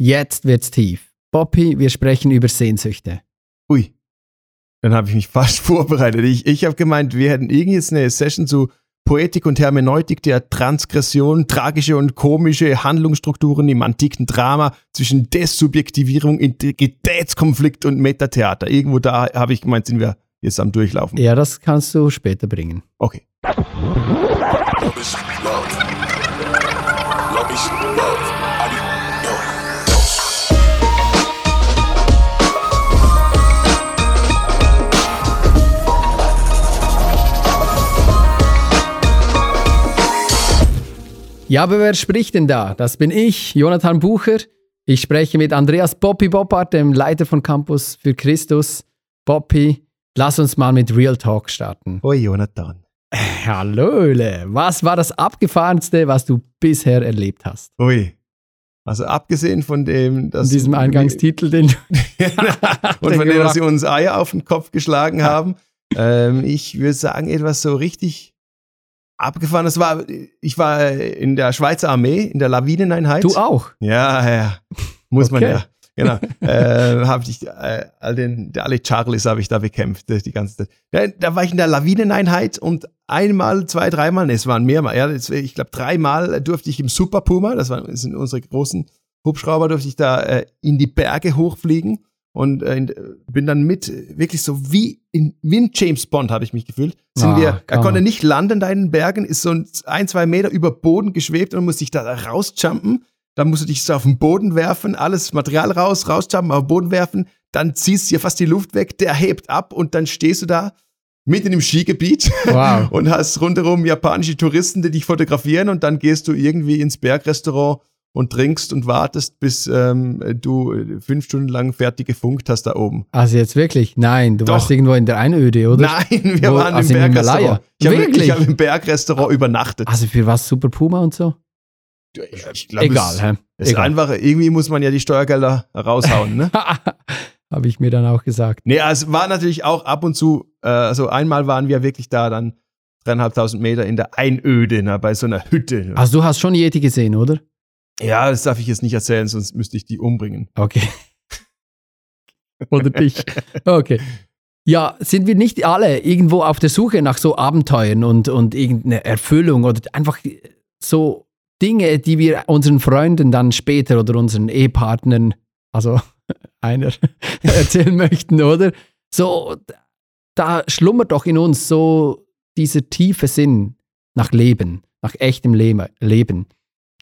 Jetzt wird's tief. Poppy, wir sprechen über Sehnsüchte. Ui. Dann habe ich mich fast vorbereitet. Ich, ich habe gemeint, wir hätten irgendwie eine Session zu Poetik und Hermeneutik der Transgression, tragische und komische Handlungsstrukturen im antiken Drama zwischen Desubjektivierung, Integritätskonflikt und Metatheater. Irgendwo da habe ich gemeint, sind wir jetzt am Durchlaufen. Ja, das kannst du später bringen. Okay. Ja, aber wer spricht denn da? Das bin ich, Jonathan Bucher. Ich spreche mit Andreas Poppy Boppard, dem Leiter von Campus für Christus. Poppy, lass uns mal mit Real Talk starten. Hoi, Jonathan. Hallöle, was war das Abgefahrenste, was du bisher erlebt hast? Ui. Also abgesehen von dem, dass In diesem Eingangstitel, den und von dem, dass sie uns Eier auf den Kopf geschlagen haben. Ähm, ich würde sagen, etwas so richtig abgefahren. Das war, ich war in der Schweizer Armee, in der Lawineneinheit. Du auch? Ja, ja. Muss man ja. Genau. äh, habe ich äh, all den, alle Charlies habe ich da bekämpft die ganze Zeit. Ja, da war ich in der Lawineneinheit und einmal, zwei, dreimal, nee, es waren mehrmal, ja, ich glaube dreimal durfte ich im Super Puma, das, waren, das sind unsere großen Hubschrauber, durfte ich da äh, in die Berge hochfliegen und äh, bin dann mit, wirklich so wie in, wie in James Bond habe ich mich gefühlt. Sind ah, wir, er konnte nicht landen da in den Bergen, ist so ein, zwei Meter über Boden geschwebt und musste ich da rausjumpen. Dann musst du dich so auf den Boden werfen, alles Material raus, rausjumpen, auf den Boden werfen. Dann ziehst du dir fast die Luft weg, der hebt ab und dann stehst du da mitten im Skigebiet wow. und hast rundherum japanische Touristen, die dich fotografieren und dann gehst du irgendwie ins Bergrestaurant und trinkst und wartest, bis ähm, du fünf Stunden lang fertig gefunkt hast da oben. Also jetzt wirklich? Nein, du Doch. warst irgendwo in der Einöde, oder? Nein, wir Wo, waren also im Bergrestaurant. Ich habe hab im Bergrestaurant übernachtet. Also für was? Super Puma und so? Ich glaub, Egal, es, hä? Ist Egal. einfach, irgendwie muss man ja die Steuergelder raushauen, ne? habe ich mir dann auch gesagt. Nee, es war natürlich auch ab und zu, äh, also einmal waren wir wirklich da dann dreieinhalbtausend Meter in der Einöde, ne, bei so einer Hütte. Also du hast schon Yeti gesehen, oder? Ja, das darf ich jetzt nicht erzählen, sonst müsste ich die umbringen. Okay. Oder dich. Okay. Ja, sind wir nicht alle irgendwo auf der Suche nach so Abenteuern und, und irgendeine Erfüllung oder einfach so Dinge, die wir unseren Freunden dann später oder unseren Ehepartnern, also einer, erzählen möchten, oder? So, da schlummert doch in uns so dieser tiefe Sinn nach Leben, nach echtem Leben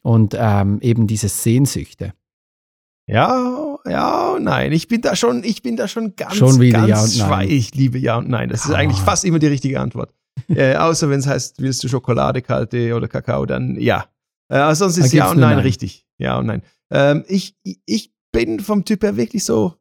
und ähm, eben diese Sehnsüchte. Ja, ja und nein. Ich bin da schon, ich bin da schon ganz, schon wieder ganz ja und nein. Ich liebe ja und nein. Das ist eigentlich fast immer die richtige Antwort. äh, außer wenn es heißt, willst du Schokolade, kalte oder Kakao, dann ja. Äh, sonst ist ja und nein, nein, richtig. Ja und nein. Ähm, ich, ich bin vom Typ her wirklich so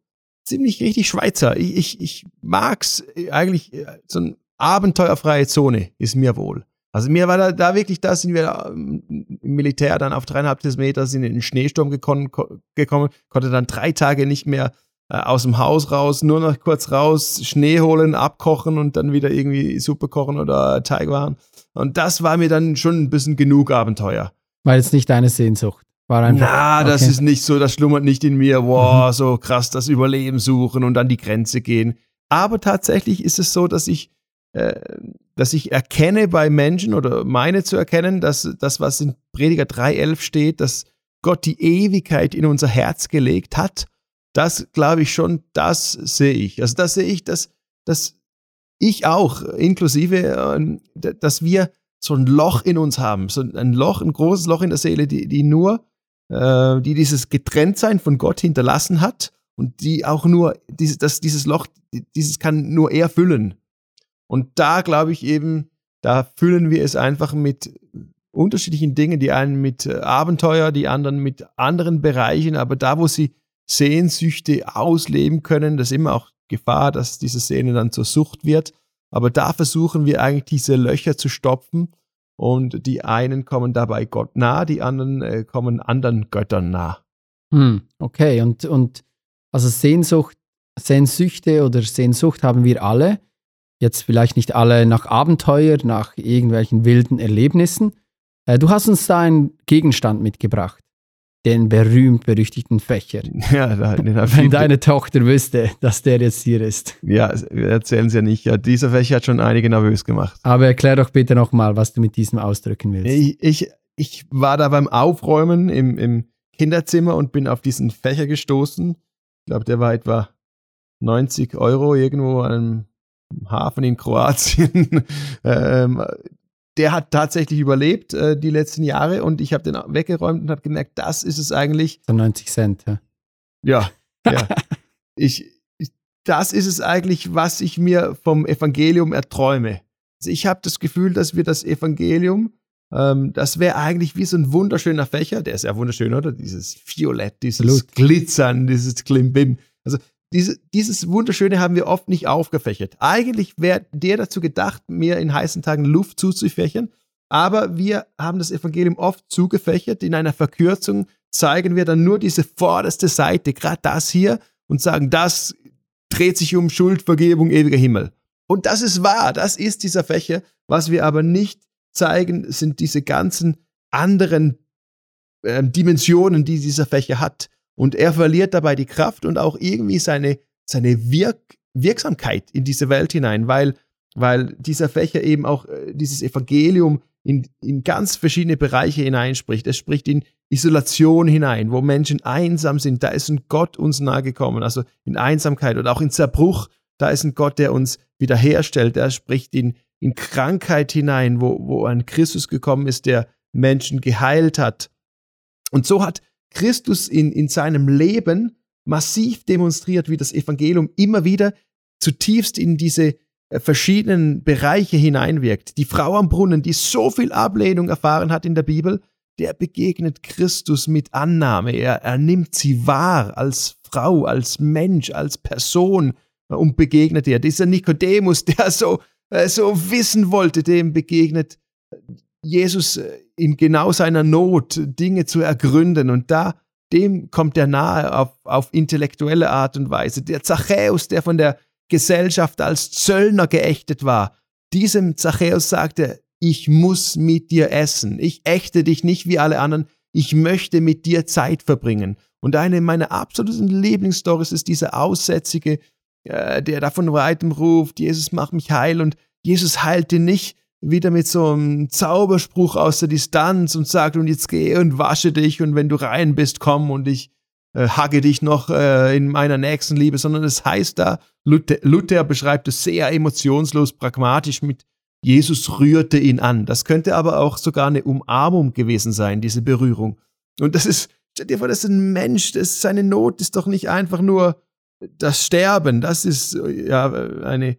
ziemlich richtig Schweizer. Ich, ich, ich mag's eigentlich, äh, so eine abenteuerfreie Zone ist mir wohl. Also mir war da, da wirklich, da sind wir ähm, im Militär dann auf dreieinhalb Meter, sind in den Schneesturm gekommen, gekommen konnte dann drei Tage nicht mehr äh, aus dem Haus raus, nur noch kurz raus, Schnee holen, abkochen und dann wieder irgendwie Suppe kochen oder Teigwaren. Und das war mir dann schon ein bisschen genug Abenteuer. Weil es nicht deine Sehnsucht war einfach. Na, okay. das ist nicht so, das schlummert nicht in mir, wow, mhm. so krass das Überleben suchen und an die Grenze gehen. Aber tatsächlich ist es so, dass ich äh, dass ich erkenne bei Menschen oder meine zu erkennen, dass das, was in Prediger 3.11 steht, dass Gott die Ewigkeit in unser Herz gelegt hat, das glaube ich schon, das sehe ich. Also das sehe ich, dass, dass ich auch, inklusive, ähm, dass wir so ein Loch in uns haben, so ein Loch, ein großes Loch in der Seele, die, die nur, äh, die dieses Getrenntsein von Gott hinterlassen hat und die auch nur, dieses, dass dieses Loch, dieses kann nur er füllen. Und da glaube ich eben, da füllen wir es einfach mit unterschiedlichen Dingen, die einen mit äh, Abenteuer, die anderen mit anderen Bereichen, aber da, wo sie Sehnsüchte ausleben können, das ist immer auch Gefahr, dass diese Sehne dann zur Sucht wird. Aber da versuchen wir eigentlich diese Löcher zu stopfen und die einen kommen dabei Gott nah, die anderen äh, kommen anderen Göttern nah. Hm, okay, und, und also Sehnsucht, Sehnsüchte oder Sehnsucht haben wir alle jetzt vielleicht nicht alle nach Abenteuer, nach irgendwelchen wilden Erlebnissen. Äh, du hast uns da einen Gegenstand mitgebracht. den berühmt-berüchtigten Fächer. Ja, da, den hab Wenn deine Tochter wüsste, dass der jetzt hier ist. ja, erzählen Sie ja nicht. Ja, dieser Fächer hat schon einige nervös gemacht. Aber erklär doch bitte nochmal, was du mit diesem ausdrücken willst. Ich, ich, ich war da beim Aufräumen im, im Kinderzimmer und bin auf diesen Fächer gestoßen. Ich glaube, der war etwa 90 Euro irgendwo an einem Hafen in Kroatien. ähm, der hat tatsächlich überlebt äh, die letzten Jahre und ich habe den weggeräumt und habe gemerkt, das ist es eigentlich. So 90 Cent, ja. Ja, ja. ich, ich, das ist es eigentlich, was ich mir vom Evangelium erträume. Also ich habe das Gefühl, dass wir das Evangelium, ähm, das wäre eigentlich wie so ein wunderschöner Fächer, der ist ja wunderschön, oder? Dieses Violett, dieses. Glitzern, dieses Klimbim. Also diese, dieses Wunderschöne haben wir oft nicht aufgefächert. Eigentlich wäre der dazu gedacht, mir in heißen Tagen Luft zuzufächern, aber wir haben das Evangelium oft zugefächert. In einer Verkürzung zeigen wir dann nur diese vorderste Seite, gerade das hier, und sagen, das dreht sich um Schuldvergebung, ewiger Himmel. Und das ist wahr, das ist dieser Fächer. Was wir aber nicht zeigen, sind diese ganzen anderen ähm, Dimensionen, die dieser Fächer hat. Und er verliert dabei die Kraft und auch irgendwie seine, seine Wirk Wirksamkeit in diese Welt hinein, weil, weil dieser Fächer eben auch äh, dieses Evangelium in, in ganz verschiedene Bereiche hineinspricht. Es spricht in Isolation hinein, wo Menschen einsam sind. Da ist ein Gott uns nahegekommen, also in Einsamkeit oder auch in Zerbruch. Da ist ein Gott, der uns wiederherstellt. Er spricht in, in Krankheit hinein, wo, wo ein Christus gekommen ist, der Menschen geheilt hat. Und so hat Christus in, in seinem Leben massiv demonstriert, wie das Evangelium immer wieder zutiefst in diese äh, verschiedenen Bereiche hineinwirkt. Die Frau am Brunnen, die so viel Ablehnung erfahren hat in der Bibel, der begegnet Christus mit Annahme. Er, er nimmt sie wahr als Frau, als Mensch, als Person äh, und begegnet ihr. Dieser Nikodemus, der so, äh, so wissen wollte, dem begegnet Jesus äh, in genau seiner Not, Dinge zu ergründen. Und da, dem kommt er nahe auf, auf intellektuelle Art und Weise. Der Zachäus, der von der Gesellschaft als Zöllner geächtet war, diesem Zachäus sagte, ich muss mit dir essen. Ich ächte dich nicht wie alle anderen. Ich möchte mit dir Zeit verbringen. Und eine meiner absoluten Lieblingsstories ist dieser Aussätzige, äh, der da von weitem ruft, Jesus mach mich heil. Und Jesus heilt ihn nicht wieder mit so einem Zauberspruch aus der Distanz und sagt, und jetzt geh und wasche dich und wenn du rein bist, komm und ich äh, hagge dich noch äh, in meiner nächsten Liebe, sondern es heißt da, Luther, Luther beschreibt es sehr emotionslos, pragmatisch mit Jesus rührte ihn an. Das könnte aber auch sogar eine Umarmung gewesen sein, diese Berührung. Und das ist, stell dir vor, das ist ein Mensch, das, seine Not ist doch nicht einfach nur das Sterben, das ist ja eine,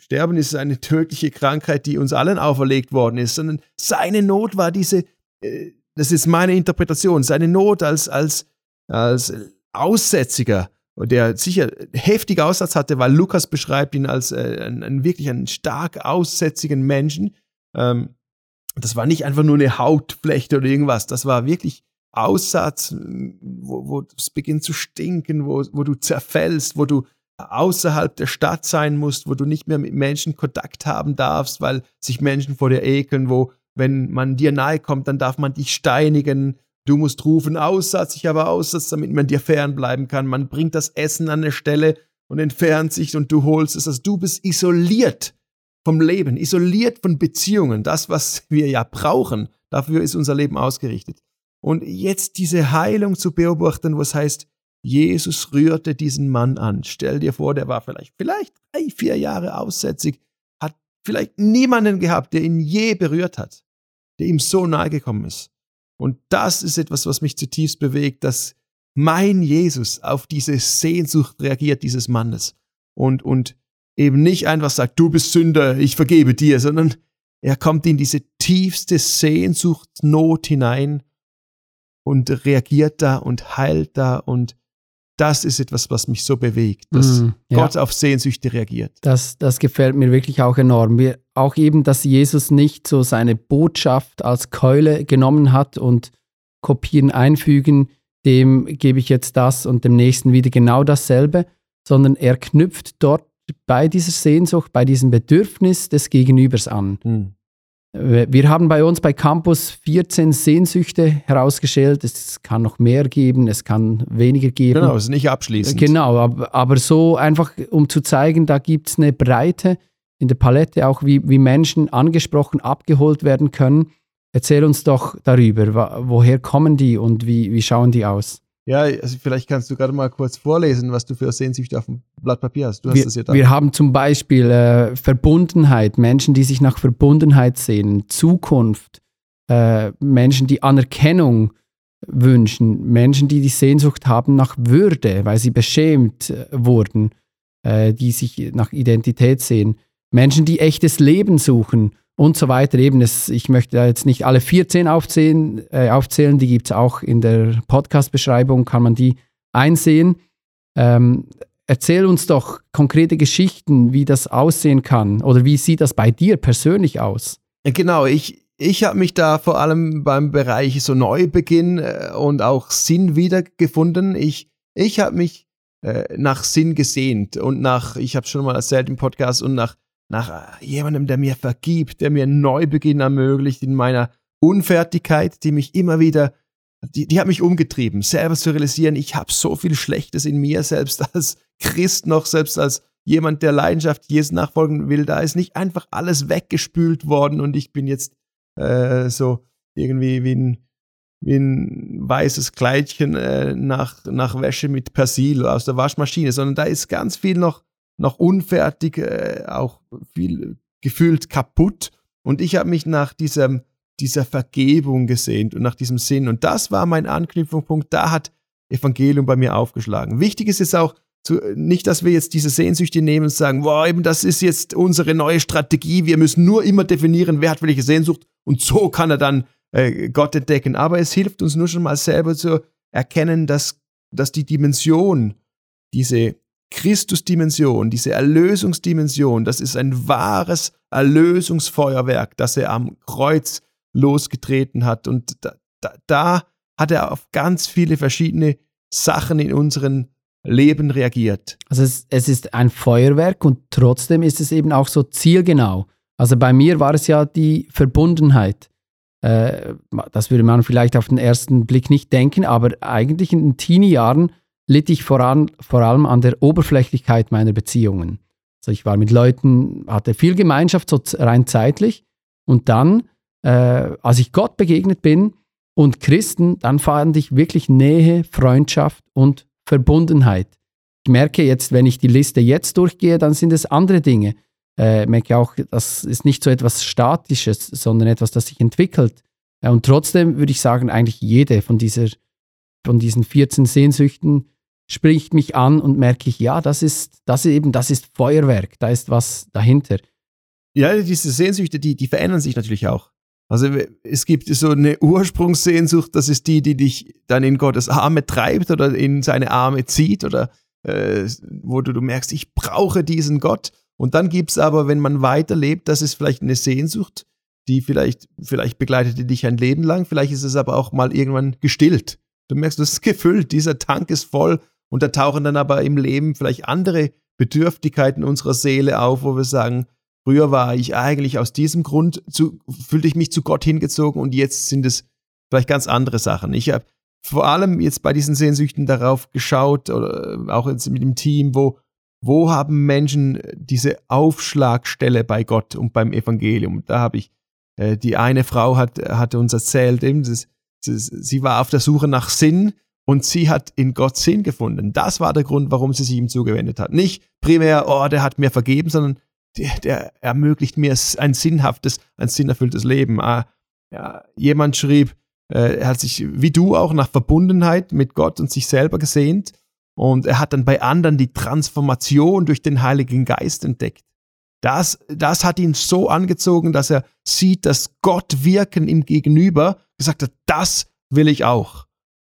Sterben ist eine tödliche Krankheit, die uns allen auferlegt worden ist, sondern seine Not war diese, äh, das ist meine Interpretation, seine Not als, als, als Aussätziger, der sicher heftig Aussatz hatte, weil Lukas beschreibt ihn als äh, einen, wirklich einen stark aussätzigen Menschen. Ähm, das war nicht einfach nur eine Hautflechte oder irgendwas, das war wirklich Aussatz, wo, wo es beginnt zu stinken, wo, wo du zerfällst, wo du außerhalb der Stadt sein musst, wo du nicht mehr mit Menschen Kontakt haben darfst, weil sich Menschen vor dir ekeln, wo, wenn man dir nahe kommt, dann darf man dich steinigen. Du musst rufen, Aussatz, ich habe Aussatz, damit man dir fernbleiben kann. Man bringt das Essen an eine Stelle und entfernt sich und du holst es. Also du bist isoliert vom Leben, isoliert von Beziehungen. Das, was wir ja brauchen, dafür ist unser Leben ausgerichtet. Und jetzt diese Heilung zu beobachten, was heißt, Jesus rührte diesen Mann an. Stell dir vor, der war vielleicht, vielleicht drei, vier Jahre aussätzig, hat vielleicht niemanden gehabt, der ihn je berührt hat, der ihm so nahe gekommen ist. Und das ist etwas, was mich zutiefst bewegt, dass mein Jesus auf diese Sehnsucht reagiert, dieses Mannes. Und, und eben nicht einfach sagt, du bist Sünder, ich vergebe dir, sondern er kommt in diese tiefste Sehnsuchtsnot hinein und reagiert da und heilt da und das ist etwas, was mich so bewegt, dass Mm, ja. Gott auf Sehnsüchte reagiert. Das, das gefällt mir wirklich auch enorm. Wir, auch eben, dass Jesus nicht so seine Botschaft als Keule genommen hat und kopieren, einfügen, dem gebe ich jetzt das und dem nächsten wieder genau dasselbe, sondern er knüpft dort bei dieser Sehnsucht, bei diesem Bedürfnis des Gegenübers an. Hm. Wir haben bei uns bei Campus 14 Sehnsüchte herausgestellt. Es kann noch mehr geben, es kann weniger geben. Genau, es ist nicht abschließend. Genau, aber, aber so einfach, um zu zeigen, da gibt es eine Breite in der Palette, auch wie, wie Menschen angesprochen, abgeholt werden können. Erzähl uns doch darüber, woher kommen die und wie, wie schauen die aus? Ja, also vielleicht kannst du gerade mal kurz vorlesen, was du für Sehnsüchte auf dem Blatt Papier hast. Du hast wir, das ja da. Wir haben zum Beispiel äh, Verbundenheit, Menschen, die sich nach Verbundenheit sehen, Zukunft, äh, Menschen, die Anerkennung wünschen, Menschen, die die Sehnsucht haben nach Würde, weil sie beschämt äh, wurden, äh, die sich nach Identität sehen, Menschen, die echtes Leben suchen und so weiter. Eben, es, ich möchte jetzt nicht alle 14 aufzählen, äh, aufzählen die gibt es auch in der Podcast-Beschreibung, kann man die einsehen. Ähm, erzähl uns doch konkrete Geschichten, wie das aussehen kann oder wie sieht das bei dir persönlich aus? Genau, ich, ich habe mich da vor allem beim Bereich so Neubeginn äh, und auch Sinn wiedergefunden. Ich, ich habe mich äh, nach Sinn gesehnt und nach, ich habe schon mal erzählt im Podcast, und nach nach jemandem, der mir vergibt, der mir einen Neubeginn ermöglicht in meiner Unfertigkeit, die mich immer wieder, die, die hat mich umgetrieben, selber zu realisieren, ich habe so viel Schlechtes in mir, selbst als Christ noch, selbst als jemand, der Leidenschaft Jesus nachfolgen will, da ist nicht einfach alles weggespült worden und ich bin jetzt äh, so irgendwie wie ein, wie ein weißes Kleidchen äh, nach, nach Wäsche mit Persil aus der Waschmaschine, sondern da ist ganz viel noch noch unfertig, äh, auch viel gefühlt kaputt. Und ich habe mich nach diesem, dieser Vergebung gesehnt und nach diesem Sinn. Und das war mein Anknüpfungspunkt. Da hat Evangelium bei mir aufgeschlagen. Wichtig ist es auch, zu, nicht, dass wir jetzt diese Sehnsüchte nehmen und sagen, wow, eben das ist jetzt unsere neue Strategie. Wir müssen nur immer definieren, wer hat welche Sehnsucht und so kann er dann äh, Gott entdecken. Aber es hilft uns nur schon mal selber zu erkennen, dass, dass die Dimension, diese Christusdimension, diese Erlösungsdimension, das ist ein wahres Erlösungsfeuerwerk, das er am Kreuz losgetreten hat. Und da, da, da hat er auf ganz viele verschiedene Sachen in unserem Leben reagiert. Also es, es ist ein Feuerwerk und trotzdem ist es eben auch so zielgenau. Also bei mir war es ja die Verbundenheit. Äh, das würde man vielleicht auf den ersten Blick nicht denken, aber eigentlich in den Teenie-Jahren litt ich vor, an, vor allem an der Oberflächlichkeit meiner Beziehungen. Also ich war mit Leuten, hatte viel Gemeinschaft, so rein zeitlich. Und dann, äh, als ich Gott begegnet bin und Christen, dann fand ich wirklich Nähe, Freundschaft und Verbundenheit. Ich merke jetzt, wenn ich die Liste jetzt durchgehe, dann sind es andere Dinge. Äh, merke auch, das ist nicht so etwas Statisches, sondern etwas, das sich entwickelt. Äh, und trotzdem würde ich sagen, eigentlich jede von, dieser, von diesen 14 Sehnsüchten spricht mich an und merke ich, ja, das ist, das ist eben, das ist Feuerwerk, da ist was dahinter. Ja, diese Sehnsüchte, die, die verändern sich natürlich auch. Also es gibt so eine Ursprungssehnsucht, das ist die, die dich dann in Gottes Arme treibt oder in seine Arme zieht oder äh, wo du, du merkst, ich brauche diesen Gott. Und dann gibt es aber, wenn man weiterlebt, das ist vielleicht eine Sehnsucht, die vielleicht, vielleicht begleitet dich ein Leben lang, vielleicht ist es aber auch mal irgendwann gestillt. Du merkst, das ist gefüllt, dieser Tank ist voll und da tauchen dann aber im Leben vielleicht andere Bedürftigkeiten unserer Seele auf, wo wir sagen, früher war ich eigentlich aus diesem Grund, zu, fühlte ich mich zu Gott hingezogen und jetzt sind es vielleicht ganz andere Sachen. Ich habe vor allem jetzt bei diesen Sehnsüchten darauf geschaut, oder äh, auch jetzt mit dem Team, wo, wo haben Menschen diese Aufschlagstelle bei Gott und beim Evangelium. Da habe ich, äh, die eine Frau hat, hatte uns erzählt, eben, das, das, sie war auf der Suche nach Sinn und sie hat in Gott Sinn gefunden. Das war der Grund, warum sie sich ihm zugewendet hat. Nicht primär, oh, der hat mir vergeben, sondern der, der ermöglicht mir ein sinnhaftes, ein sinnerfülltes Leben. Ah, ja, jemand schrieb, äh, er hat sich wie du auch nach Verbundenheit mit Gott und sich selber gesehnt und er hat dann bei anderen die Transformation durch den Heiligen Geist entdeckt. Das, das hat ihn so angezogen, dass er sieht, dass Gott wirken im Gegenüber, gesagt hat, das will ich auch.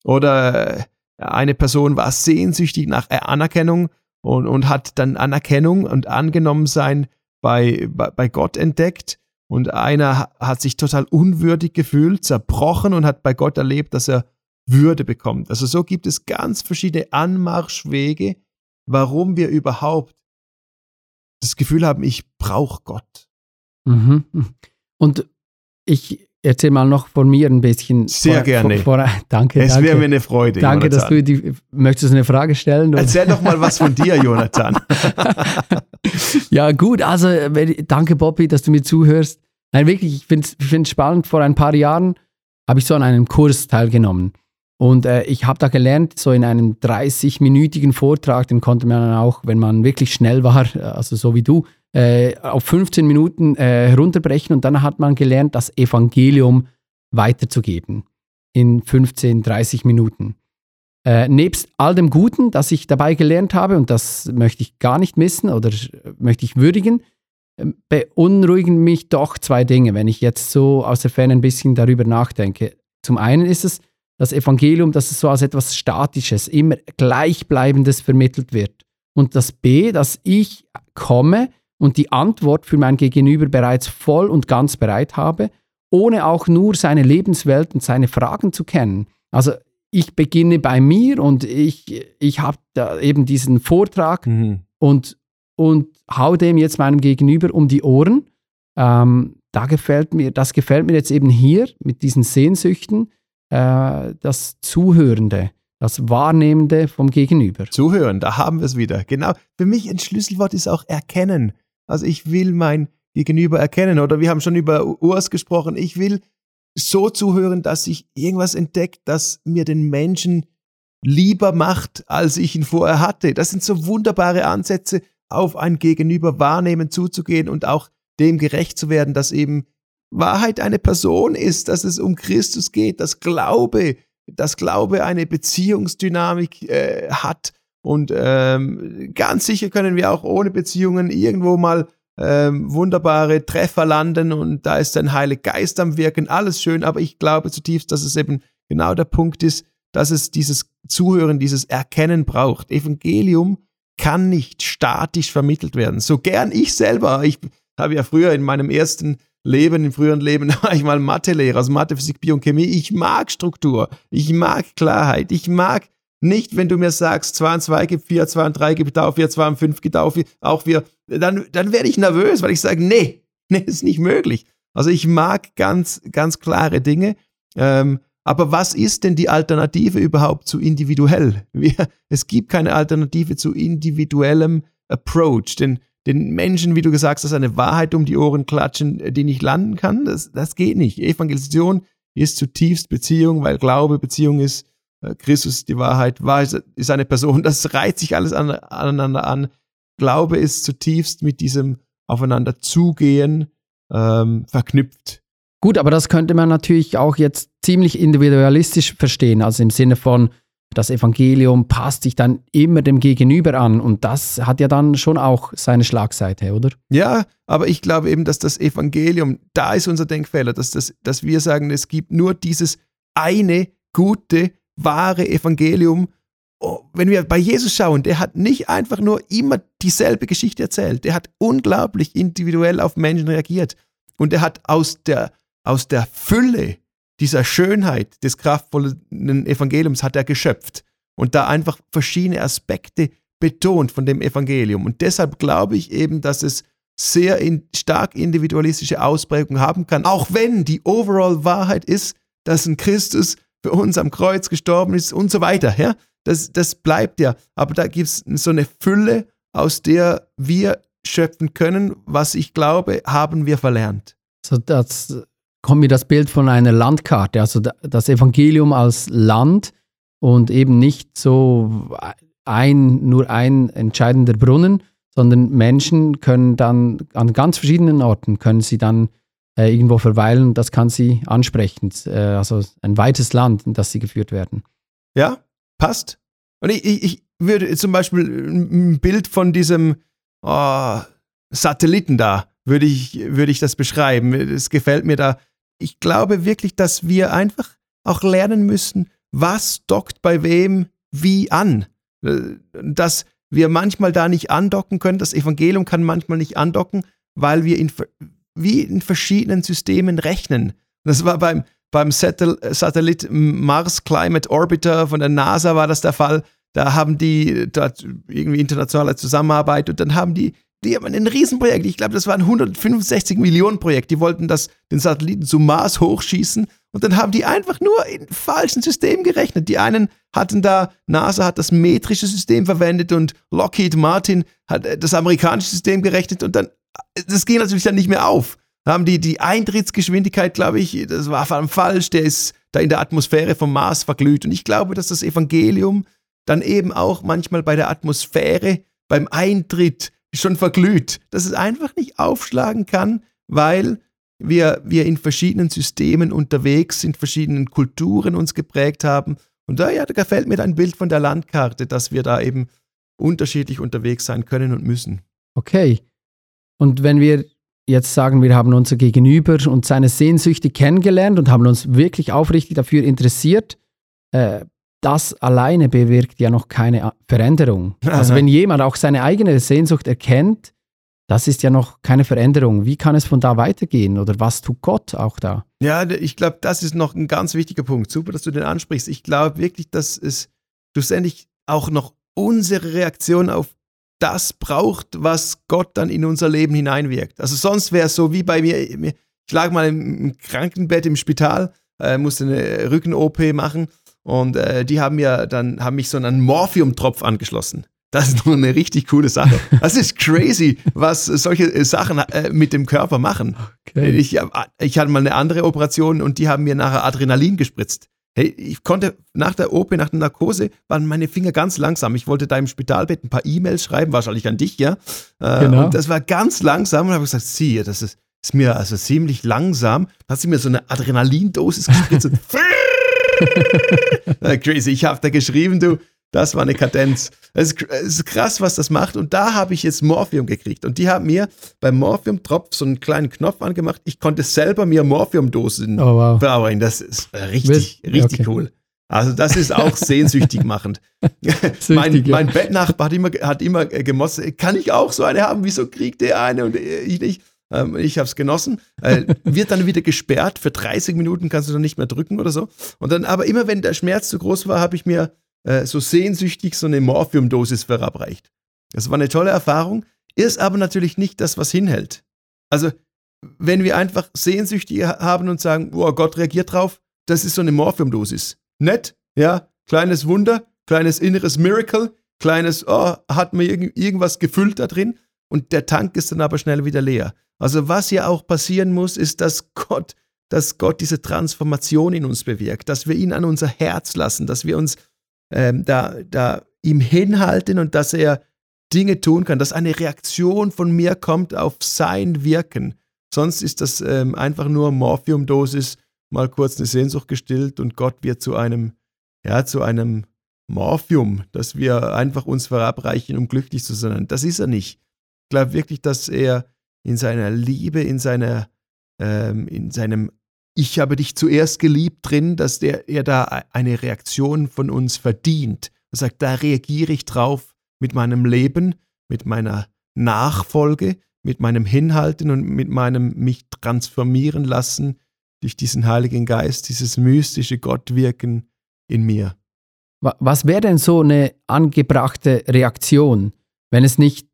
Oder äh, eine Person war sehnsüchtig nach Anerkennung und, und hat dann Anerkennung und angenommen sein bei, bei, bei Gott entdeckt. Und einer hat sich total unwürdig gefühlt, zerbrochen und hat bei Gott erlebt, dass er Würde bekommt. Also so gibt es ganz verschiedene Anmarschwege, warum wir überhaupt das Gefühl haben, ich brauche Gott. Mhm. Und ich erzähle mal noch von mir ein bisschen. Sehr vor, gerne. Vor, vor, danke. Es wäre mir eine Freude. Danke, Jonathan. dass du die. Möchtest du eine Frage stellen? Oder? Erzähl doch mal was von dir, Jonathan. ja, gut. Also, danke, Bobby, dass du mir zuhörst. Nein, wirklich, ich finde es spannend. Vor ein paar Jahren habe ich so an einem Kurs teilgenommen. Und äh, ich habe da gelernt, so in einem 30-minütigen Vortrag, den konnte man dann auch, wenn man wirklich schnell war, also so wie du, äh, auf 15 Minuten äh, herunterbrechen. Und dann hat man gelernt, das Evangelium weiterzugeben in 15, 30 Minuten. Äh, nebst all dem Guten, das ich dabei gelernt habe, und das möchte ich gar nicht missen oder möchte ich würdigen, ähm, beunruhigen mich doch zwei Dinge, wenn ich jetzt so aus der Ferne ein bisschen darüber nachdenke. Zum einen ist es, das Evangelium, dass es so als etwas Statisches, immer Gleichbleibendes vermittelt wird. Und das B, dass ich komme und die Antwort für mein Gegenüber bereits voll und ganz bereit habe, ohne auch nur seine Lebenswelt und seine Fragen zu kennen. Also ich beginne bei mir und ich, ich habe da eben diesen Vortrag mhm. und, und hau dem jetzt meinem Gegenüber um die Ohren. Ähm, da gefällt mir, das gefällt mir jetzt eben hier mit diesen Sehnsüchten äh, das Zuhörende, das Wahrnehmende vom Gegenüber. Zuhören, da haben wir es wieder. Genau. Für mich ein Schlüsselwort ist auch erkennen. Also ich will mein Gegenüber erkennen. Oder wir haben schon über Urs gesprochen. Ich will so zuhören, dass ich irgendwas entdeckt, das mir den Menschen lieber macht, als ich ihn vorher hatte. Das sind so wunderbare Ansätze, auf ein Gegenüber wahrnehmen zuzugehen und auch dem gerecht zu werden, dass eben Wahrheit eine Person ist, dass es um Christus geht, dass Glaube, dass Glaube eine Beziehungsdynamik äh, hat. Und ähm, ganz sicher können wir auch ohne Beziehungen irgendwo mal ähm, wunderbare Treffer landen und da ist ein Heiliger Geist am Wirken, alles schön, aber ich glaube zutiefst, dass es eben genau der Punkt ist, dass es dieses Zuhören, dieses Erkennen braucht. Evangelium kann nicht statisch vermittelt werden. So gern ich selber, ich habe ja früher in meinem ersten Leben, im früheren Leben war ich mal Mathelehrer, also Mathe, Physik, Biochemie. Ich mag Struktur, ich mag Klarheit, ich mag nicht, wenn du mir sagst, 2 und 2 gibt 4, 2 und 3 gibt auch 4, 2 und 5 gibt auch 4, auch 4, dann, dann werde ich nervös, weil ich sage, nee, nee, ist nicht möglich. Also ich mag ganz, ganz klare Dinge. Ähm, aber was ist denn die Alternative überhaupt zu individuell? Wir, es gibt keine Alternative zu individuellem Approach, denn den Menschen, wie du gesagt hast, eine Wahrheit um die Ohren klatschen, die nicht landen kann. Das, das geht nicht. Evangelisation ist zutiefst Beziehung, weil Glaube Beziehung ist. Äh, Christus ist die Wahrheit, Wahrheit ist eine Person. Das reiht sich alles an, aneinander an. Glaube ist zutiefst mit diesem Aufeinander zugehen ähm, verknüpft. Gut, aber das könnte man natürlich auch jetzt ziemlich individualistisch verstehen, also im Sinne von, das Evangelium passt sich dann immer dem Gegenüber an und das hat ja dann schon auch seine Schlagseite, oder? Ja, aber ich glaube eben, dass das Evangelium, da ist unser Denkfehler, dass, das, dass wir sagen, es gibt nur dieses eine gute, wahre Evangelium. Oh, wenn wir bei Jesus schauen, der hat nicht einfach nur immer dieselbe Geschichte erzählt, der hat unglaublich individuell auf Menschen reagiert und er hat aus der, aus der Fülle dieser Schönheit des kraftvollen Evangeliums hat er geschöpft und da einfach verschiedene Aspekte betont von dem Evangelium. Und deshalb glaube ich eben, dass es sehr in, stark individualistische Ausprägungen haben kann, auch wenn die Overall-Wahrheit ist, dass ein Christus für uns am Kreuz gestorben ist und so weiter. Ja? Das, das bleibt ja. Aber da gibt es so eine Fülle, aus der wir schöpfen können, was ich glaube, haben wir verlernt. So, das kommt mir das Bild von einer Landkarte, also das Evangelium als Land und eben nicht so ein, nur ein entscheidender Brunnen, sondern Menschen können dann an ganz verschiedenen Orten, können sie dann äh, irgendwo verweilen das kann sie ansprechen. Äh, also ein weites Land, in das sie geführt werden. Ja, passt. Und ich, ich, ich würde zum Beispiel ein Bild von diesem oh, Satelliten da, würde ich, würde ich das beschreiben. Es gefällt mir da ich glaube wirklich, dass wir einfach auch lernen müssen, was dockt bei wem wie an. Äh, dass wir manchmal da nicht andocken können. Das Evangelium kann manchmal nicht andocken, weil wir in, wie in verschiedenen Systemen rechnen. Das war beim, beim Satellit Mars Climate Orbiter von der NASA war das der Fall. Da haben die dort irgendwie internationale Zusammenarbeit und dann haben die die haben ein Riesenprojekt. Ich glaube, das war ein 165 Millionen Projekt. Die wollten das, den Satelliten zum Mars hochschießen und dann haben die einfach nur in falschen Systemen gerechnet. Die einen hatten da, NASA hat das metrische System verwendet und Lockheed Martin hat äh, das amerikanische System gerechnet und dann, das ging natürlich dann nicht mehr auf. Da haben die die Eintrittsgeschwindigkeit, glaube ich, das war falsch, der ist da in der Atmosphäre vom Mars verglüht. Und ich glaube, dass das Evangelium dann eben auch manchmal bei der Atmosphäre, beim Eintritt schon verglüht, dass es einfach nicht aufschlagen kann, weil wir, wir in verschiedenen Systemen unterwegs sind, verschiedenen Kulturen uns geprägt haben. Und da, ja, da gefällt mir ein Bild von der Landkarte, dass wir da eben unterschiedlich unterwegs sein können und müssen. Okay. Und wenn wir jetzt sagen, wir haben unser Gegenüber und seine Sehnsüchte kennengelernt und haben uns wirklich aufrichtig dafür interessiert, äh, das alleine bewirkt ja noch keine Veränderung. Also wenn jemand auch seine eigene Sehnsucht erkennt, das ist ja noch keine Veränderung. Wie kann es von da weitergehen oder was tut Gott auch da? Ja, ich glaube, das ist noch ein ganz wichtiger Punkt. Super, dass du den ansprichst. Ich glaube wirklich, dass es schlussendlich auch noch unsere Reaktion auf das braucht, was Gott dann in unser Leben hineinwirkt. Also sonst wäre es so wie bei mir, ich lag mal im Krankenbett im Spital, äh, musste eine Rücken-OP machen und äh, die haben mir dann, haben mich so einen Morphium-Tropf angeschlossen. Das ist nur eine richtig coole Sache. Das ist crazy, was solche Sachen äh, mit dem Körper machen. Okay. Ich, ich hatte mal eine andere Operation und die haben mir nachher Adrenalin gespritzt. Hey, ich konnte nach der OP, nach der Narkose, waren meine Finger ganz langsam. Ich wollte da im Spitalbett ein paar E-Mails schreiben, wahrscheinlich an dich, ja. Äh, genau. Und das war ganz langsam und habe gesagt, sieh, das ist, ist mir also ziemlich langsam. Da hat sie mir so eine Adrenalindosis gespritzt. Crazy, ich habe da geschrieben, du, das war eine Kadenz. Es ist, ist, krass, was das macht. Und da habe ich jetzt Morphium gekriegt. Und die haben mir beim Morphium-Tropf so einen kleinen Knopf angemacht. Ich konnte selber mir Morphium-Dosen oh, wow. bearbeiten. Das ist richtig, richtig okay. cool. Also das ist auch sehnsüchtig machend. mein, mein Bettnachbar hat immer, hat immer gemossen, kann ich auch so eine haben? Wieso kriegt der eine und ich nicht? Ähm, ich habe es genossen. Äh, wird dann wieder gesperrt. Für 30 Minuten kannst du dann nicht mehr drücken oder so. Und dann, aber immer wenn der Schmerz zu groß war, habe ich mir äh, so sehnsüchtig so eine Morphiumdosis verabreicht. Das war eine tolle Erfahrung, ist aber natürlich nicht das, was hinhält. Also, wenn wir einfach sehnsüchtig haben und sagen, oh, Gott reagiert drauf, das ist so eine Morphiumdosis. Nett, ja, kleines Wunder, kleines inneres Miracle, kleines, oh, hat mir irgend, irgendwas gefüllt da drin und der Tank ist dann aber schnell wieder leer. Also was ja auch passieren muss, ist, dass Gott, dass Gott diese Transformation in uns bewirkt, dass wir ihn an unser Herz lassen, dass wir uns ähm, da, da ihm hinhalten und dass er Dinge tun kann, dass eine Reaktion von mir kommt auf sein Wirken. Sonst ist das ähm, einfach nur Morphiumdosis, mal kurz eine Sehnsucht gestillt und Gott wird zu einem, ja, zu einem Morphium, dass wir einfach uns verabreichen, um glücklich zu sein. Das ist er nicht. Ich glaube wirklich, dass er in seiner Liebe, in seiner, ähm, in seinem ich habe dich zuerst geliebt drin, dass der, er da eine Reaktion von uns verdient. Er sagt, da reagiere ich drauf mit meinem Leben, mit meiner Nachfolge, mit meinem Hinhalten und mit meinem mich transformieren lassen durch diesen Heiligen Geist, dieses mystische Gottwirken in mir. Was wäre denn so eine angebrachte Reaktion, wenn es nicht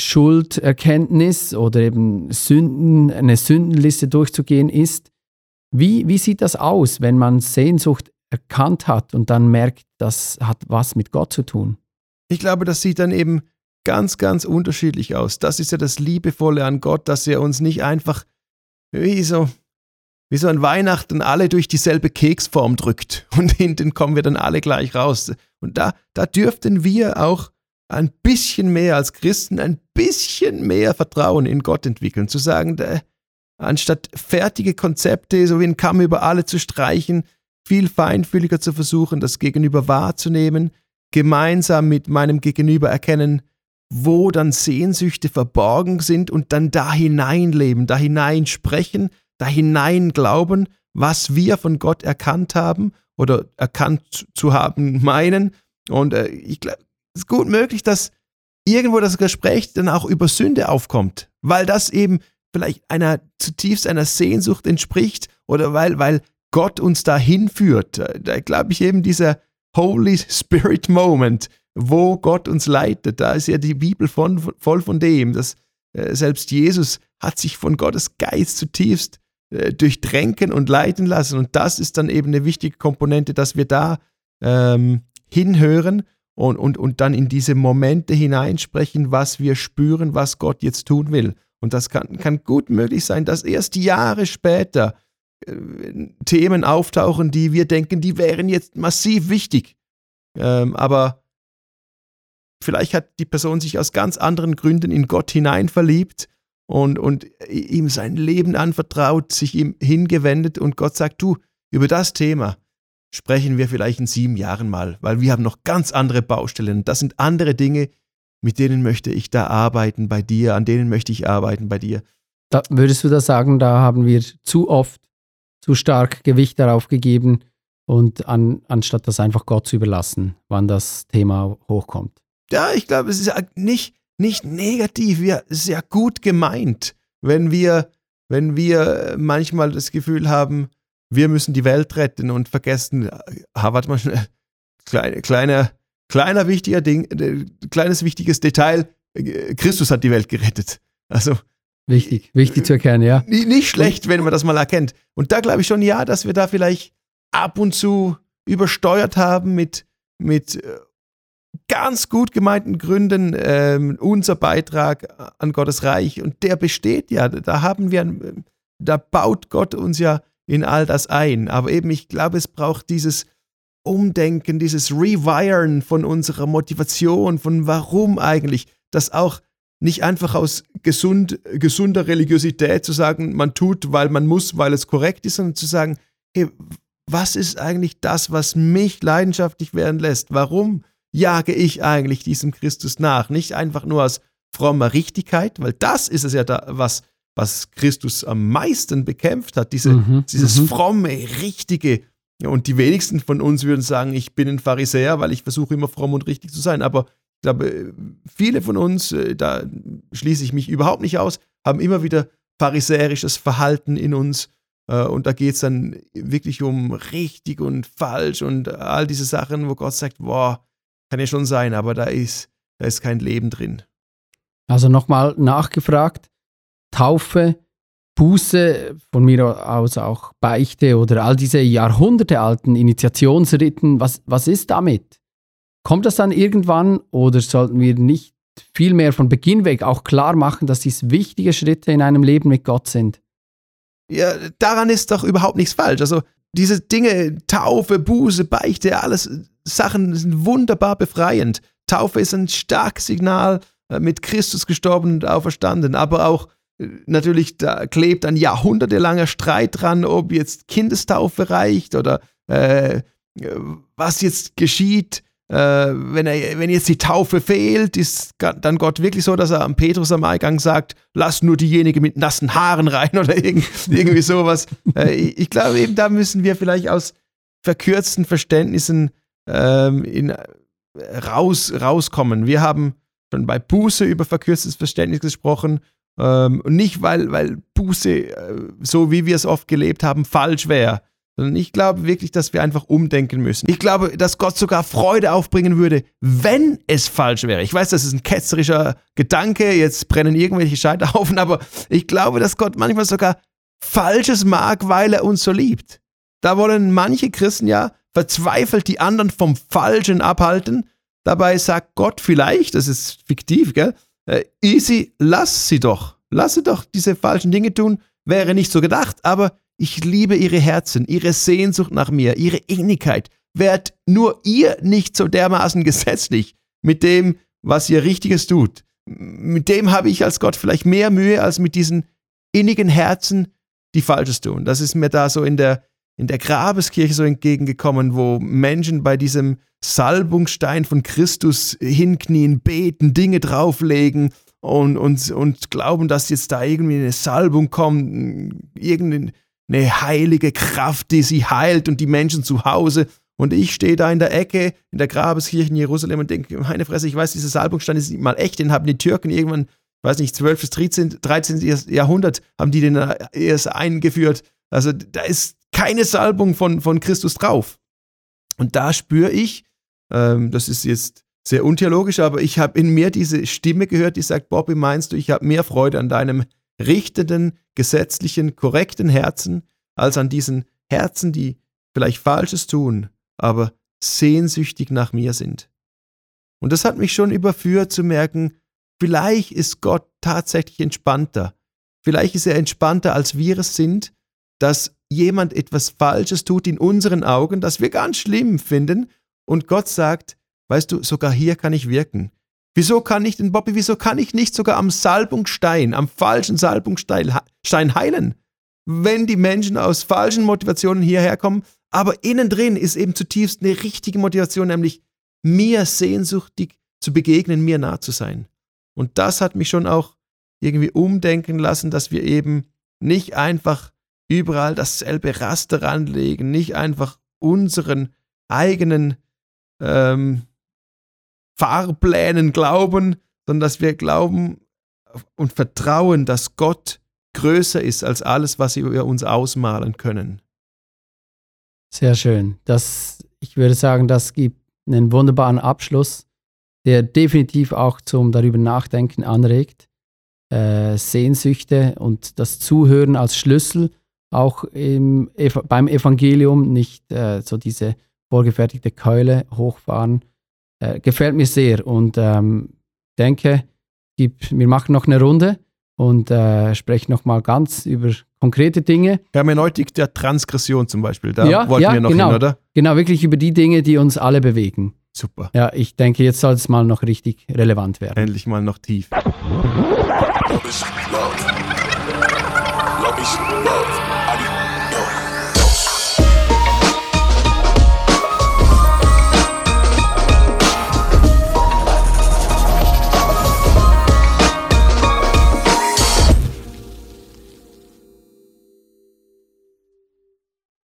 Schulderkenntnis oder eben Sünden, eine Sündenliste durchzugehen ist, wie, wie sieht das aus, wenn man Sehnsucht erkannt hat und dann merkt, das hat was mit Gott zu tun? Ich glaube, das sieht dann eben ganz, ganz unterschiedlich aus. Das ist ja das Liebevolle an Gott, dass er uns nicht einfach wie so, wie so an Weihnachten alle durch dieselbe Keksform drückt und hinten kommen wir dann alle gleich raus. Und da, da dürften wir auch ein bisschen mehr als Christen, ein bisschen mehr Vertrauen in Gott entwickeln, zu sagen, anstatt fertige Konzepte, so wie ein Kamm über alle zu streichen, viel feinfühliger zu versuchen, das Gegenüber wahrzunehmen, gemeinsam mit meinem Gegenüber erkennen, wo dann Sehnsüchte verborgen sind und dann da hineinleben, da hinein sprechen, da hinein glauben, was wir von Gott erkannt haben oder erkannt zu haben meinen. Und äh, ich glaube, es ist gut möglich, dass irgendwo das Gespräch dann auch über Sünde aufkommt, weil das eben vielleicht einer zutiefst einer Sehnsucht entspricht oder weil, weil Gott uns dahin führt. Da glaube ich eben dieser Holy Spirit Moment, wo Gott uns leitet. Da ist ja die Bibel von, voll von dem, dass äh, selbst Jesus hat sich von Gottes Geist zutiefst äh, durchdrängen und leiten lassen. Und das ist dann eben eine wichtige Komponente, dass wir da ähm, hinhören und, und, und dann in diese Momente hineinsprechen, was wir spüren, was Gott jetzt tun will. Und das kann, kann gut möglich sein, dass erst Jahre später äh, Themen auftauchen, die wir denken, die wären jetzt massiv wichtig. Ähm, aber vielleicht hat die Person sich aus ganz anderen Gründen in Gott hinein verliebt und, und ihm sein Leben anvertraut, sich ihm hingewendet und Gott sagt, du, über das Thema sprechen wir vielleicht in sieben Jahren mal, weil wir haben noch ganz andere Baustellen. Das sind andere Dinge, mit denen möchte ich da arbeiten bei dir, an denen möchte ich arbeiten bei dir. Da, würdest du da sagen, da haben wir zu oft zu stark Gewicht darauf gegeben und an, anstatt das einfach Gott zu überlassen, wann das Thema hochkommt? Ja, ich glaube, es ist ja nicht, nicht negativ, ja, es ist ja gut gemeint, wenn wir, wenn wir manchmal das Gefühl haben, wir müssen die Welt retten und vergessen, ah, warte mal schnell, kleine, kleiner, kleiner wichtiger Ding, äh, kleines wichtiges Detail, äh, Christus hat die Welt gerettet. Also wichtig, wichtig zu erkennen, ja. Nicht schlecht, wenn man das mal erkennt. Und da glaube ich schon, ja, dass wir da vielleicht ab und zu übersteuert haben mit, mit äh, ganz gut gemeinten Gründen ähm, unser Beitrag an Gottes Reich. Und der besteht ja. Da haben wir, da baut Gott uns ja in all das ein. Aber eben, ich glaube, es braucht dieses Umdenken, dieses Rewiren von unserer Motivation, von warum eigentlich, das auch nicht einfach aus gesund, gesunder Religiosität zu sagen, man tut, weil man muss, weil es korrekt ist, sondern zu sagen, hey, was ist eigentlich das, was mich leidenschaftlich werden lässt? Warum jage ich eigentlich diesem Christus nach? Nicht einfach nur aus frommer Richtigkeit, weil das ist es ja da, was was Christus am meisten bekämpft hat, diese, mhm, dieses mhm. fromme, richtige. Und die wenigsten von uns würden sagen, ich bin ein Pharisäer, weil ich versuche immer fromm und richtig zu sein. Aber ich glaube, viele von uns, äh, da schließe ich mich überhaupt nicht aus, haben immer wieder pharisäerisches Verhalten in uns. Äh, und da geht es dann wirklich um richtig und falsch und all diese Sachen, wo Gott sagt, boah, kann ja schon sein, aber da ist, da ist kein Leben drin. Also nochmal nachgefragt, Taufe, Buße, von mir aus auch Beichte oder all diese jahrhundertealten Initiationsritten, was, was ist damit? Kommt das dann irgendwann oder sollten wir nicht viel mehr von Beginn weg auch klar machen, dass dies wichtige Schritte in einem Leben mit Gott sind? Ja, daran ist doch überhaupt nichts falsch. Also diese Dinge, Taufe, Buße, Beichte, alles Sachen sind wunderbar befreiend. Taufe ist ein starkes Signal, äh, mit Christus gestorben und auferstanden, aber auch natürlich, da klebt ein jahrhundertelanger Streit dran, ob jetzt Kindestaufe reicht oder äh, was jetzt geschieht. Äh, wenn, er, wenn jetzt die Taufe fehlt, ist dann Gott wirklich so, dass er am Petrus am Eingang sagt, lass nur diejenige mit nassen Haaren rein oder irgend, irgendwie sowas. Äh, ich glaube eben, da müssen wir vielleicht aus verkürzten Verständnissen ähm, in, raus, rauskommen. Wir haben schon bei Buße über verkürztes Verständnis gesprochen ähm, und nicht, weil, weil Buße, äh, so wie wir es oft gelebt haben, falsch wäre. Sondern ich glaube wirklich, dass wir einfach umdenken müssen. Ich glaube, dass Gott sogar Freude aufbringen würde, wenn es falsch wäre. Ich weiß, das ist ein ketzerischer Gedanke, jetzt brennen irgendwelche Scheiterhaufen, aber ich glaube, dass Gott manchmal sogar Falsches mag, weil er uns so liebt. Da wollen manche Christen ja verzweifelt die anderen vom Falschen abhalten. Dabei sagt Gott vielleicht, das ist fiktiv, gell? Äh, easy, lass sie doch. Lass sie doch diese falschen Dinge tun. Wäre nicht so gedacht, aber ich liebe ihre Herzen, ihre Sehnsucht nach mir, ihre Innigkeit. Werd nur ihr nicht so dermaßen gesetzlich mit dem, was ihr Richtiges tut. Mit dem habe ich als Gott vielleicht mehr Mühe als mit diesen innigen Herzen, die Falsches tun. Das ist mir da so in der, in der Grabeskirche so entgegengekommen, wo Menschen bei diesem Salbungsstein von Christus hinknien, beten, Dinge drauflegen und, und, und glauben, dass jetzt da irgendwie eine Salbung kommt, irgendeine heilige Kraft, die sie heilt und die Menschen zu Hause. Und ich stehe da in der Ecke in der Grabeskirche in Jerusalem und denke, meine Fresse, ich weiß, dieser Salbungsstein ist nicht mal echt, den haben die Türken irgendwann, weiß nicht, 12. bis 13. 13. Jahrhundert haben die den erst eingeführt. Also da ist keine Salbung von, von Christus drauf. Und da spüre ich, ähm, das ist jetzt sehr untheologisch, aber ich habe in mir diese Stimme gehört, die sagt, Bobby, meinst du, ich habe mehr Freude an deinem richtenden, gesetzlichen, korrekten Herzen, als an diesen Herzen, die vielleicht Falsches tun, aber sehnsüchtig nach mir sind. Und das hat mich schon überführt zu merken, vielleicht ist Gott tatsächlich entspannter. Vielleicht ist er entspannter, als wir es sind, dass jemand etwas Falsches tut in unseren Augen, das wir ganz schlimm finden, und Gott sagt, weißt du, sogar hier kann ich wirken. Wieso kann ich denn, Bobby, wieso kann ich nicht sogar am Salbungsstein, am falschen Salbungsstein heilen? Wenn die Menschen aus falschen Motivationen hierher kommen, aber innen drin ist eben zutiefst eine richtige Motivation, nämlich mir sehnsüchtig zu begegnen, mir nah zu sein. Und das hat mich schon auch irgendwie umdenken lassen, dass wir eben nicht einfach überall dasselbe Raster ranlegen, nicht einfach unseren eigenen ähm, Fahrplänen glauben, sondern dass wir glauben und vertrauen, dass Gott größer ist als alles, was wir uns ausmalen können. Sehr schön. Das, ich würde sagen, das gibt einen wunderbaren Abschluss, der definitiv auch zum darüber nachdenken anregt. Äh, Sehnsüchte und das Zuhören als Schlüssel, auch im, beim Evangelium, nicht äh, so diese vorgefertigte Keule hochfahren, äh, gefällt mir sehr und ähm, denke, gib, wir machen noch eine Runde und äh, sprechen nochmal ganz über konkrete Dinge. Hermeneutik der Transgression zum Beispiel, da ja, wollten ja, wir noch genau, hin, oder? Genau, wirklich über die Dinge, die uns alle bewegen. Super. Ja, ich denke, jetzt soll es mal noch richtig relevant werden. Endlich mal noch tief. Love is love. Love is love.